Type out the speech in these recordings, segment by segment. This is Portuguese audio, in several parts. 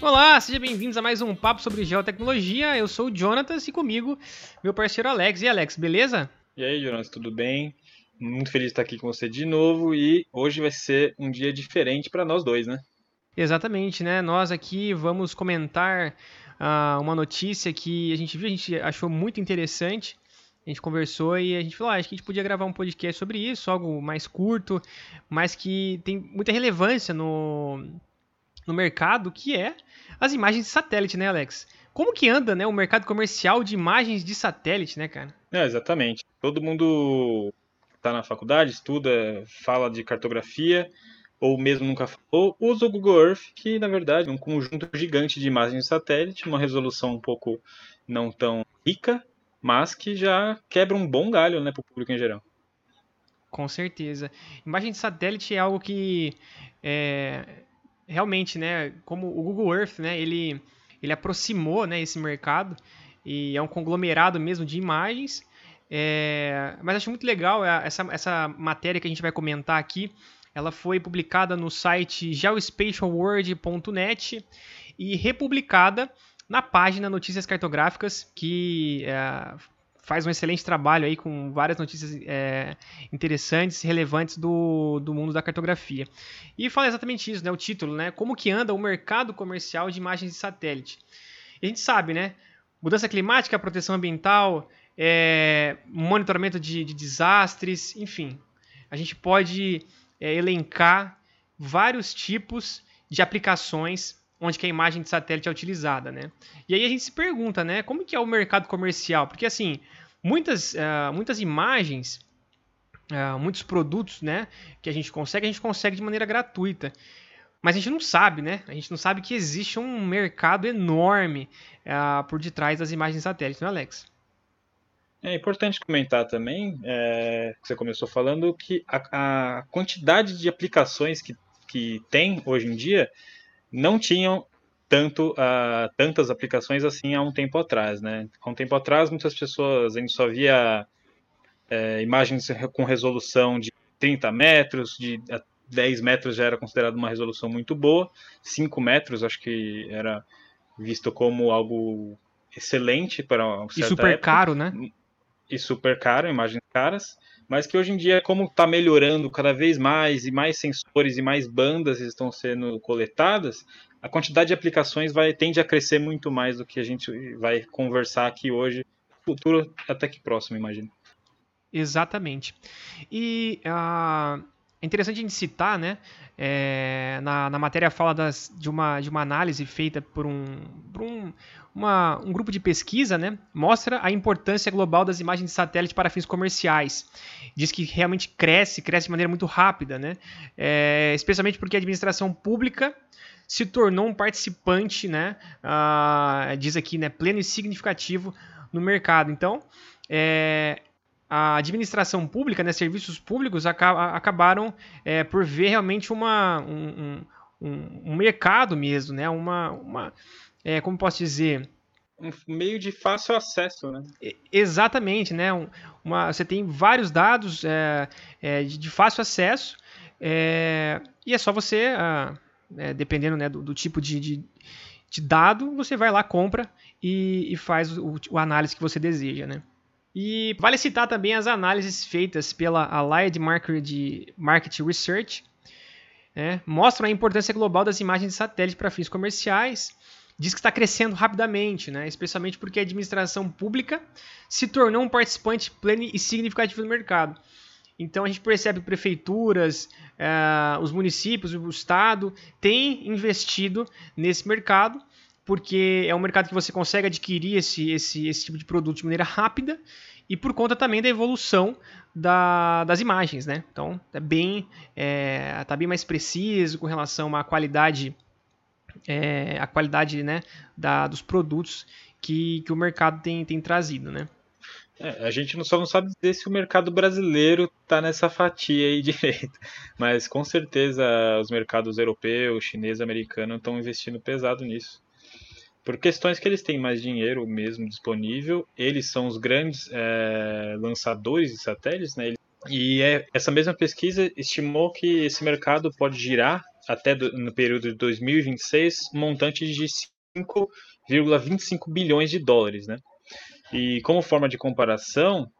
Olá, sejam bem-vindos a mais um papo sobre geotecnologia. Eu sou o Jonatas e comigo meu parceiro Alex. E Alex, beleza? E aí, Jonas, tudo bem? Muito feliz de estar aqui com você de novo e hoje vai ser um dia diferente para nós dois, né? Exatamente, né? Nós aqui vamos comentar uh, uma notícia que a gente viu, a gente achou muito interessante. A gente conversou e a gente falou, ah, acho que a gente podia gravar um podcast sobre isso, algo mais curto, mas que tem muita relevância no, no mercado, que é as imagens de satélite, né, Alex? Como que anda, né, o mercado comercial de imagens de satélite, né, cara? É, exatamente. Todo mundo está na faculdade, estuda, fala de cartografia, ou mesmo nunca falou, usa o Google Earth, que na verdade é um conjunto gigante de imagens de satélite, uma resolução um pouco não tão rica, mas que já quebra um bom galho né, para o público em geral. Com certeza. Imagem de satélite é algo que é, realmente, né, como o Google Earth, né, ele, ele aproximou né, esse mercado e é um conglomerado mesmo de imagens. É, mas acho muito legal é, essa, essa matéria que a gente vai comentar aqui. Ela foi publicada no site geospatialworld.net e republicada na página Notícias Cartográficas, que é, faz um excelente trabalho aí com várias notícias é, interessantes, relevantes do, do mundo da cartografia. E fala exatamente isso, né, o título, né, como que anda o mercado comercial de imagens de satélite. E a gente sabe, né, mudança climática, proteção ambiental, é, monitoramento de, de, desastres, enfim. A gente pode é, elencar vários tipos de aplicações onde que a imagem de satélite é utilizada, né? E aí a gente se pergunta, né, como que é o mercado comercial? Porque assim, muitas, uh, muitas imagens, uh, muitos produtos, né, que a gente consegue, a gente consegue de maneira gratuita. Mas a gente não sabe, né? A gente não sabe que existe um mercado enorme uh, por detrás das imagens de satélite, não é, Alex? É importante comentar também, é, que você começou falando, que a, a quantidade de aplicações que, que tem hoje em dia não tinham tanto uh, tantas aplicações assim há um tempo atrás, né? Há um tempo atrás, muitas pessoas a gente só via é, imagens com resolução de 30 metros, de 10 metros já era considerado uma resolução muito boa, 5 metros acho que era visto como algo excelente para certa E super época. caro, né? E super caro, imagens caras mas que hoje em dia, como está melhorando cada vez mais e mais sensores e mais bandas estão sendo coletadas, a quantidade de aplicações vai tende a crescer muito mais do que a gente vai conversar aqui hoje, futuro até que próximo, imagino. Exatamente. E uh, é interessante a gente citar, né? É, na, na matéria fala das, de, uma, de uma análise feita por um, por um uma, um grupo de pesquisa né, mostra a importância global das imagens de satélite para fins comerciais. Diz que realmente cresce, cresce de maneira muito rápida, né? É, especialmente porque a administração pública se tornou um participante, né, uh, diz aqui, né, pleno e significativo no mercado. Então, é, a administração pública, né, serviços públicos, acabaram é, por ver realmente uma, um, um, um mercado mesmo, né, uma, uma é, como posso dizer, um meio de fácil acesso, né? Exatamente, né? Uma, você tem vários dados é, é, de, de, fácil acesso é, e é só você, ah, é, dependendo né, do, do tipo de, de, de, dado, você vai lá, compra e, e faz o, o, análise que você deseja, né? E vale citar também as análises feitas pela Allied Market, Research, né? mostram a importância global das imagens de satélite para fins comerciais, diz que está crescendo rapidamente, né? especialmente porque a administração pública se tornou um participante pleno e significativo do mercado. Então a gente percebe que prefeituras, uh, os municípios, o Estado têm investido nesse mercado, porque é um mercado que você consegue adquirir esse, esse, esse tipo de produto de maneira rápida e por conta também da evolução da, das imagens. Né? Então é bem, é, tá bem mais preciso com relação à qualidade é, qualidade né, da, dos produtos que, que o mercado tem, tem trazido. Né? É, a gente só não sabe dizer se o mercado brasileiro está nessa fatia aí direito, mas com certeza os mercados europeu, chinês, americano estão investindo pesado nisso. Por questões que eles têm mais dinheiro mesmo disponível, eles são os grandes é, lançadores de satélites, né? E é, essa mesma pesquisa estimou que esse mercado pode girar até do, no período de 2026 um montante de 5,25 bilhões de dólares, né? E como forma de comparação,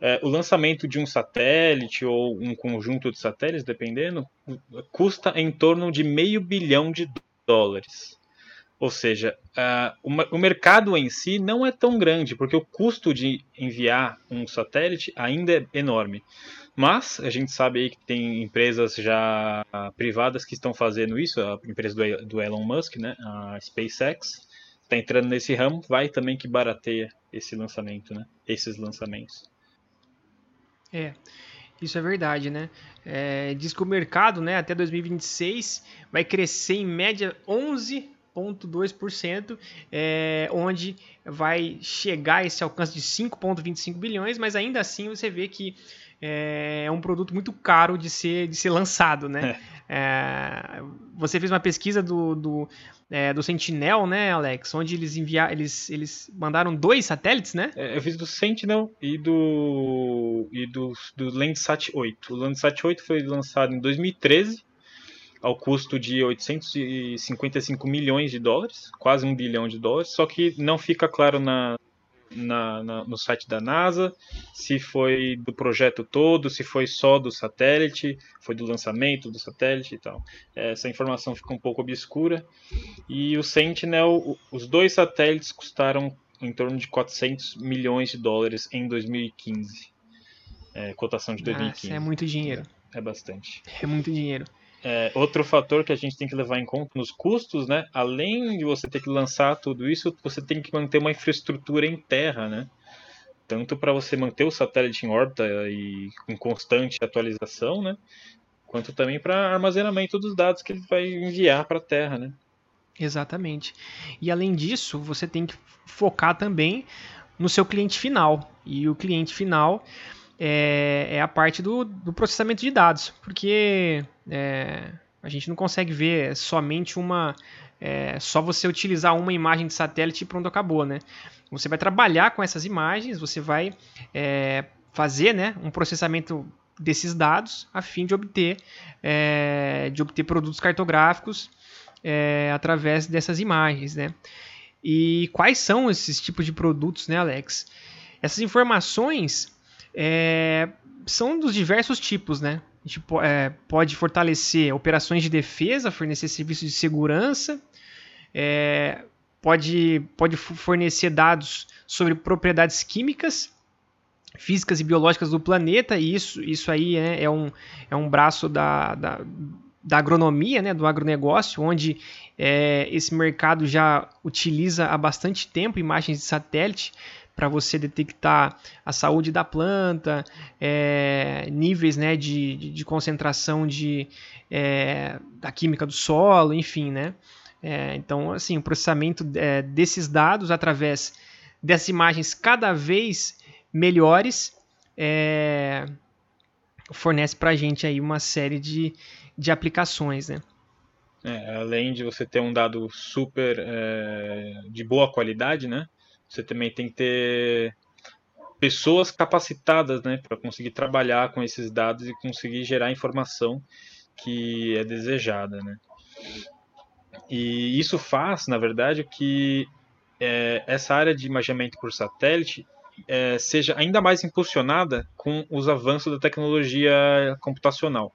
é, o lançamento de um satélite ou um conjunto de satélites, dependendo, custa em torno de meio bilhão de dólares. Ou seja, uh, o, mercado em si não é tão grande, porque o custo de enviar um satélite ainda é enorme. Mas a gente sabe aí que tem empresas já privadas que estão fazendo isso, a empresa do, do Elon Musk, né, a SpaceX, está entrando nesse ramo, vai também que barateia esse lançamento, né, esses lançamentos. É, isso é verdade, né? É, diz que o mercado, né, até 2026 vai crescer em média 11,2%, é, onde vai chegar esse alcance de 5,25 bilhões, mas ainda assim você vê que é, é um produto muito caro de ser, de ser lançado, né? É. é, você fez uma pesquisa do, do, é, do Sentinel, né, Alex? Onde eles enviaram, eles, eles mandaram dois satélites, né? É, eu fiz do Sentinel e do e do, do Landsat 8. O Landsat 8 foi lançado em 2013 ao custo de 855 milhões de dólares, quase um bilhão de dólares, só que não fica claro na, na, na, no site da NASA, se foi do projeto todo, se foi só do satélite, foi do lançamento do satélite e tal. Essa informação fica um pouco obscura. E o Sentinel, os dois satélites custaram em torno de 400 milhões de dólares em 2015. É, cotação de 2015. Nossa, é muito dinheiro. É bastante. É muito dinheiro. É, outro fator que a gente tem que levar em conta nos custos, né? Além de você ter que lançar tudo isso, você tem que manter uma infraestrutura em terra, né? Tanto para você manter o satélite em órbita e com constante atualização, né? Quanto também para armazenamento dos dados que ele vai enviar para a Terra, né? Exatamente. E além disso, você tem que focar também no seu cliente final. E o cliente final é, é a parte do, do, processamento de dados, porque é, a gente não consegue ver somente uma. É, só você utilizar uma imagem de satélite e pronto, acabou, né? Você vai trabalhar com essas imagens, você vai é, fazer né, um processamento desses dados a fim de obter, é, de obter produtos cartográficos é, através dessas imagens, né? E quais são esses tipos de produtos, né, Alex? Essas informações é, são dos diversos tipos, né? A gente é, pode fortalecer operações de defesa, fornecer serviços de segurança, é, pode, pode fornecer dados sobre propriedades químicas, físicas e biológicas do planeta, e isso, isso aí é, é um, é um braço da, da, da agronomia, né, do agronegócio, onde é, esse mercado já utiliza há bastante tempo imagens de satélite para você detectar a saúde da planta, é, níveis né, de, de, concentração de, é, da química do solo, enfim, né? É, então, assim, o processamento é, desses dados através dessas imagens cada vez melhores é, fornece para a gente aí uma série de, de aplicações, né? É, além de você ter um dado super é, de boa qualidade, né? Você também tem que ter pessoas capacitadas, né, para conseguir trabalhar com esses dados e conseguir gerar informação que é desejada, né. E isso faz, na verdade, que é, essa área de imaginamento por satélite é, seja ainda mais impulsionada com os avanços da tecnologia computacional.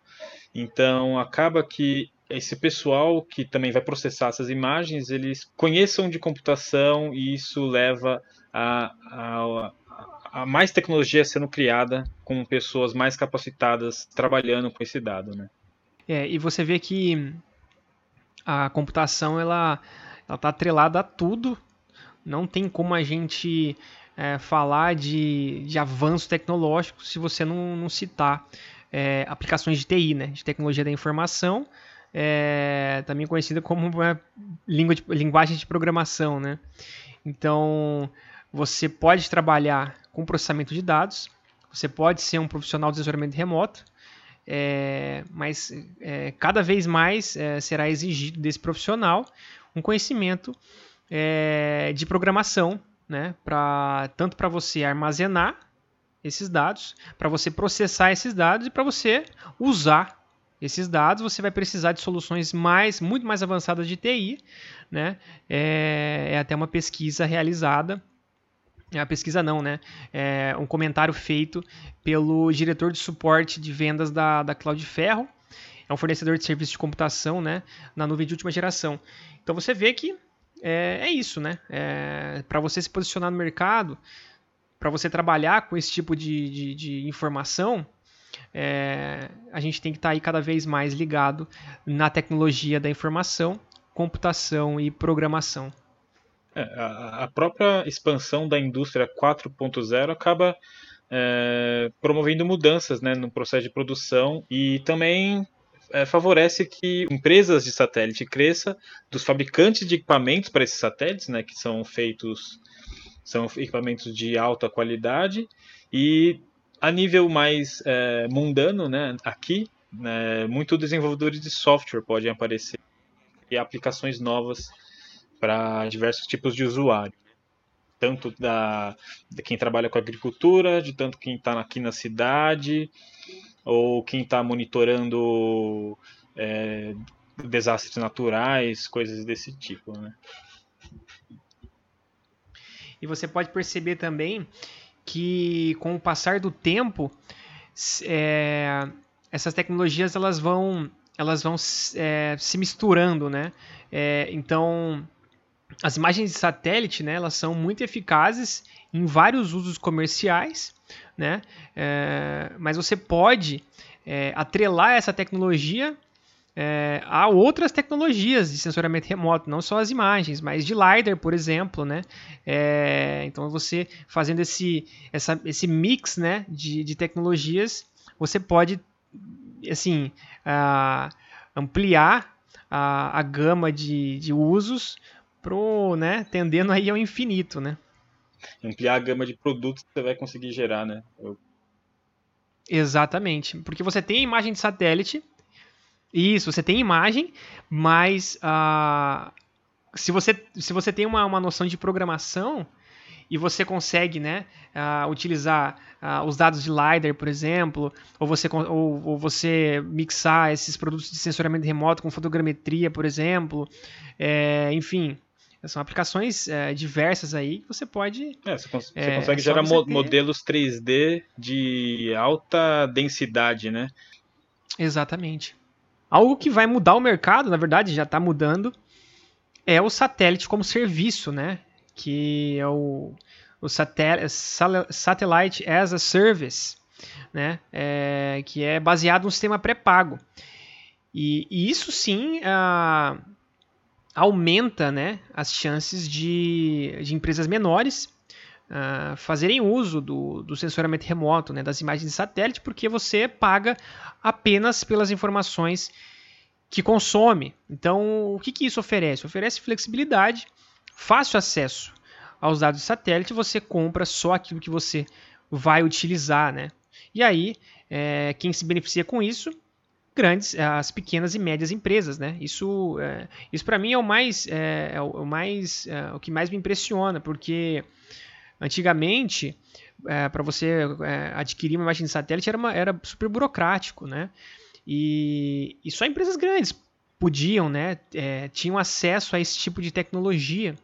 Então, acaba que esse pessoal que também vai processar essas imagens, eles conheçam de computação e isso leva a, a, a mais tecnologia sendo criada com pessoas mais capacitadas trabalhando com esse dado, né? É, e você vê que a computação ela ela está atrelada a tudo. Não tem como a gente é, falar de, de avanço tecnológico se você não, não citar é, aplicações de TI, né, de tecnologia da informação, é, também conhecida como uma língua de, linguagem de programação, né? Então, você pode trabalhar com processamento de dados, você pode ser um profissional de desenvolvimento remoto, é, mas é, cada vez mais é, será exigido desse profissional um conhecimento é, de programação, né? Pra, tanto para você armazenar esses dados, para você processar esses dados e para você usar esses dados, você vai precisar de soluções mais, muito mais avançadas de TI, né? É, é até uma pesquisa realizada é a pesquisa não, né? É um comentário feito pelo diretor de suporte de vendas da, da Cloudferro. É um fornecedor de serviço de computação, né? Na nuvem de última geração. Então você vê que é, é isso, né? É, para você se posicionar no mercado, para você trabalhar com esse tipo de, de, de informação, é, a gente tem que estar tá aí cada vez mais ligado na tecnologia da informação, computação e programação. É, a, a, própria expansão da indústria 4.0 acaba é, promovendo mudanças né, no processo de produção e também é, favorece que empresas de satélite cresçam, dos fabricantes de equipamentos para esses satélites, né, que são feitos são equipamentos de alta qualidade e a nível mais é, mundano, né, aqui, né, muito desenvolvedores de software podem aparecer e aplicações novas para diversos tipos de usuário. Tanto da, de quem trabalha com agricultura, de tanto quem está aqui na cidade, ou quem está monitorando é, desastres naturais, coisas desse tipo. Né? E você pode perceber também que com o passar do tempo, é, essas tecnologias elas vão, elas vão é, se misturando, né? É, então, as imagens de satélite, né, elas são muito eficazes em vários usos comerciais, né? É, mas você pode é, atrelar essa tecnologia é, a outras tecnologias de sensoramento remoto, não só as imagens, mas de LiDAR, por exemplo, né? É, então você fazendo esse, essa, esse mix né, de, de tecnologias, você pode assim, ampliar a, a gama de, de usos pro, né, tendendo aí ao infinito, né? Ampliar a gama de produtos que você vai conseguir gerar, né? Eu... Exatamente, porque você tem a imagem de satélite isso, você tem imagem, mas uh, se, você, se você tem uma, uma noção de programação e você consegue né, uh, utilizar uh, os dados de LiDAR, por exemplo, ou você, ou, ou, você mixar esses produtos de sensoramento remoto com fotogrametria, por exemplo, é, enfim, são aplicações é, diversas aí que você pode. É, você, cons é, você consegue gerar você ter... modelos 3D de alta densidade, né? Exatamente. Algo que vai mudar o mercado, na verdade já está mudando, é o satélite como serviço, né? Que é o, o Satellite as a Service, né? É, que é baseado no sistema pré-pago. E, e, isso sim uh, aumenta né, as chances de, de empresas menores uh, fazerem uso do, do sensoramento remoto, né, das imagens de satélite, porque você paga apenas pelas informações que consome. Então, o que, que isso oferece? Oferece flexibilidade, fácil acesso aos dados de satélite, você compra só aquilo que você vai utilizar. Né? E aí, é, quem se beneficia com isso? grandes, as pequenas e médias empresas, né? Isso, é, isso para mim é o mais, é, é o mais, é, o que mais me impressiona, porque Antigamente, é, para você é, adquirir uma imagem de satélite era, uma, era super burocrático, né? E, e só empresas grandes podiam, né? É, tinham acesso a esse tipo de tecnologia.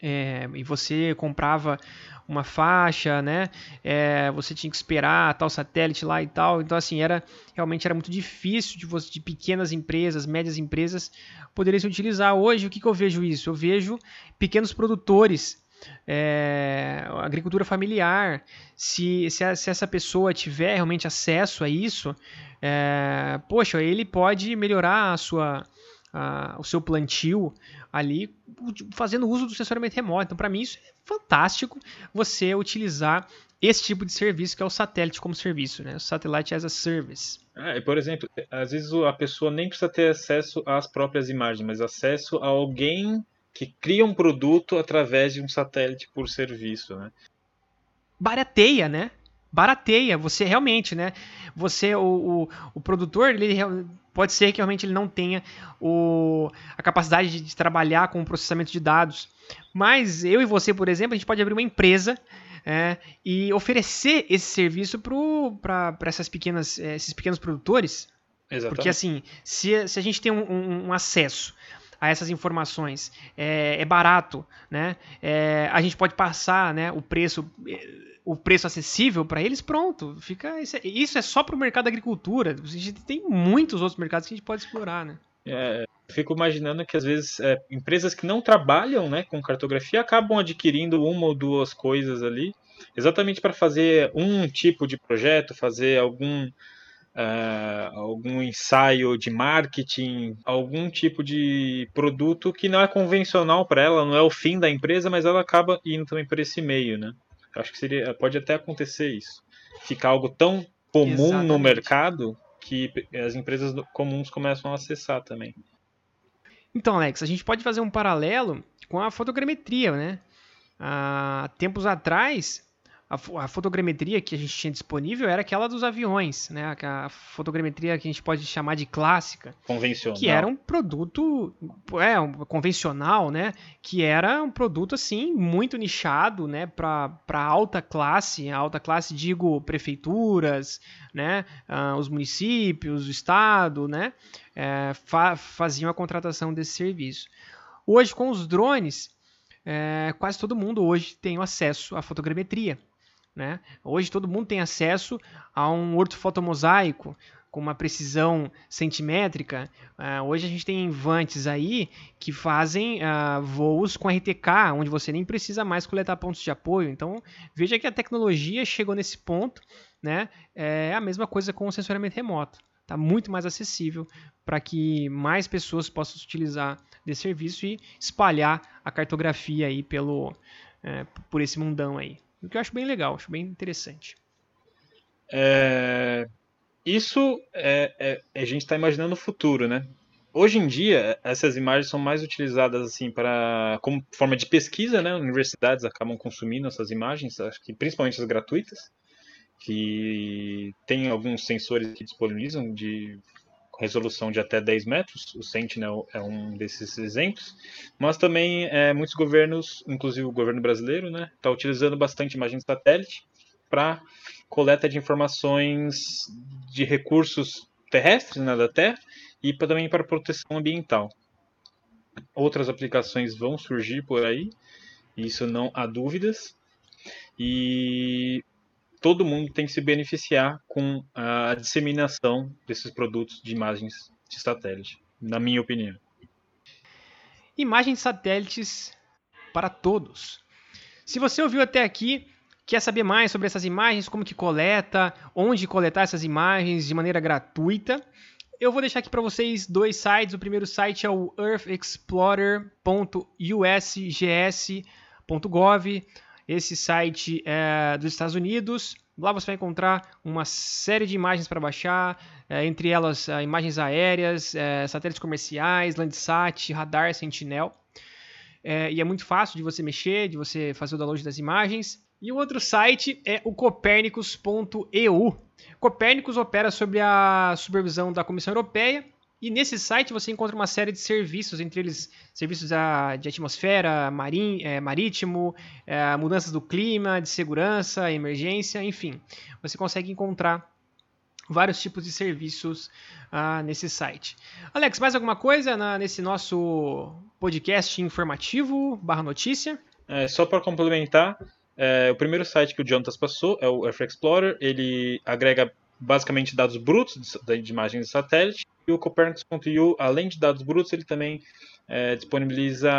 É, e você comprava uma faixa, né? É, você tinha que esperar tal satélite lá e tal. Então, assim, era realmente era muito difícil de, você, de pequenas empresas, médias empresas poderem se utilizar. Hoje, o que, que eu vejo isso? Eu vejo pequenos produtores é, agricultura familiar, se, se, se, essa pessoa tiver realmente acesso a isso, é, poxa, ele pode melhorar a sua, a, o seu plantio ali fazendo uso do sensoramento remoto. Então, para mim, isso é fantástico você utilizar esse tipo de serviço que é o satélite como serviço, né? O Satellite as a Service. Ah, por exemplo, às vezes a pessoa nem precisa ter acesso às próprias imagens, mas acesso a alguém que cria um produto através de um satélite por serviço, né? Barateia, né? Barateia, você realmente, né? Você, o, o, o produtor, ele, Pode ser que realmente ele não tenha o, a capacidade de, de trabalhar com o processamento de dados. Mas eu e você, por exemplo, a gente pode abrir uma empresa é, e oferecer esse serviço para essas pequenas, é, esses pequenos produtores. Exatamente. Porque assim, se, se a gente tem um, um, um acesso a essas informações é, é barato, né? É, a gente pode passar, né, o preço o preço acessível para eles, pronto. Fica isso é, isso é só para o mercado da agricultura. A gente tem muitos outros mercados que a gente pode explorar, né? É, fico imaginando que às vezes é, empresas que não trabalham, né, com cartografia acabam adquirindo uma ou duas coisas ali, exatamente para fazer um tipo de projeto, fazer algum uh, algum ensaio de marketing, algum tipo de produto que não é convencional para ela, não é o fim da empresa, mas ela acaba indo também por esse meio, né? Acho que seria, pode até acontecer isso, ficar algo tão comum Exatamente. no mercado que as empresas comuns começam a acessar também. Então, Alex, a gente pode fazer um paralelo com a fotogrametria, né? Há tempos atrás, a, a, fotogrametria que a gente tinha disponível era aquela dos aviões, né? A fotogrametria que a gente pode chamar de clássica. Convencional. Que era um produto é, um, convencional, né? Que era um produto, assim, muito nichado, né? Para alta classe, alta classe, digo, prefeituras, né? Uh, os municípios, o estado, né? É, fa faziam a contratação desse serviço. Hoje, com os drones, é, quase todo mundo hoje tem acesso à fotogrametria. Né? Hoje todo mundo tem acesso a um ortofotomosaico com uma precisão centimétrica. Uh, hoje a gente tem vantes aí que fazem uh, voos com RTK, onde você nem precisa mais coletar pontos de apoio. Então veja que a tecnologia chegou nesse ponto. Né? É a mesma coisa com o sensoramento remoto. Está muito mais acessível para que mais pessoas possam utilizar desse serviço e espalhar a cartografia aí pelo, é, por esse mundão aí. O que eu acho bem legal, acho bem interessante. É, isso é, é, a gente está imaginando o futuro, né? Hoje em dia, essas imagens são mais utilizadas assim para como forma de pesquisa, né? Universidades acabam consumindo essas imagens, acho que principalmente as gratuitas, que tem alguns sensores que disponibilizam de resolução de até 10 metros, o Sentinel é um desses exemplos, mas também é, muitos governos, inclusive o governo brasileiro, né, está utilizando bastante imagem de satélite para coleta de informações de recursos terrestres né, da Terra e pra, também para proteção ambiental. Outras aplicações vão surgir por aí, isso não há dúvidas. E todo mundo tem que se beneficiar com a disseminação desses produtos de imagens de satélite, na minha opinião. Imagens satélites para todos. Se você ouviu até aqui, quer saber mais sobre essas imagens, como que coleta, onde coletar essas imagens de maneira gratuita, eu vou deixar aqui para vocês dois sites. O primeiro site é o earthexplorer.usgs.gov. Esse site é dos Estados Unidos. Lá você vai encontrar uma série de imagens para baixar, é, entre elas é, imagens aéreas, é, satélites comerciais, Landsat, radar, Sentinel. É, e é muito fácil de você mexer, de você fazer o download das imagens. E o outro site é o copernicus.eu. Copernicus opera sob a supervisão da Comissão Europeia e nesse site você encontra uma série de serviços, entre eles serviços de atmosfera, marim, é, marítimo, é, mudanças do clima, de segurança, emergência, enfim. Você consegue encontrar vários tipos de serviços ah, nesse site. Alex, mais alguma coisa na, nesse nosso podcast informativo barra notícia? É, só para complementar, é, o primeiro site que o Jontas passou é o Earth Explorer. Ele agrega basicamente dados brutos de, de imagens de satélite e o Copernicus.io, além de dados brutos, ele também é, disponibiliza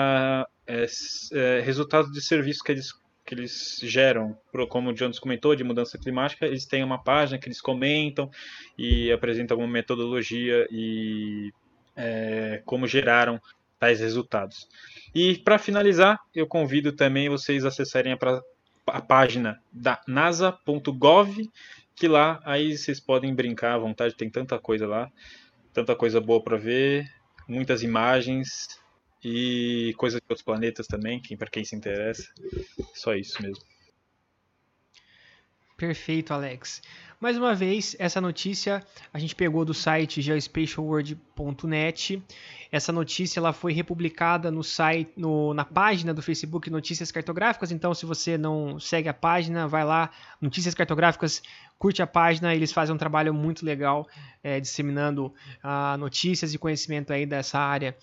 é, é, resultados de serviços que eles, que eles geram. Como o Jones comentou, de mudança climática, eles têm uma página que eles comentam e apresentam alguma metodologia e é, como geraram tais resultados. E para finalizar, eu convido também vocês a acessarem a, a página da nasa.gov, que lá aí vocês podem brincar à vontade, tem tanta coisa lá tanta coisa boa para ver, muitas imagens e coisas de outros planetas também, para quem se interessa. Só isso mesmo. Perfeito, Alex. Mais uma vez, essa notícia a gente pegou do site geospatialworld.net. Essa notícia ela foi republicada no site, no, na página do Facebook Notícias Cartográficas. Então, se você não segue a página, vai lá, Notícias Cartográficas, curte a página. Eles fazem um trabalho muito legal é, disseminando uh, notícias e conhecimento aí dessa área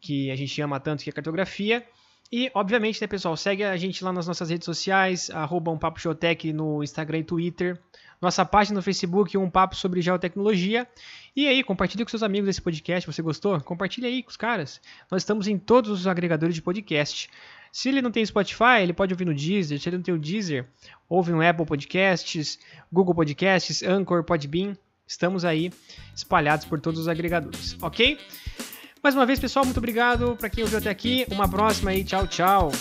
que a gente ama tanto, que é cartografia. E, obviamente, né, pessoal, segue a gente lá nas nossas redes sociais, arroba um Papo no Instagram e Twitter nossa página no Facebook, um papo sobre geotecnologia. E aí, compartilhe com seus amigos esse podcast. Você gostou? Compartilhe aí com os caras. Nós estamos em todos os agregadores de podcast. Se ele não tem Spotify, ele pode ouvir no Deezer. Se ele não tem o Deezer, ouve no Apple Podcasts, Google Podcasts, Anchor, Podbean. Estamos aí espalhados por todos os agregadores, ok? Mais uma vez, pessoal, muito obrigado para quem ouviu até aqui. Uma próxima aí. Tchau, tchau.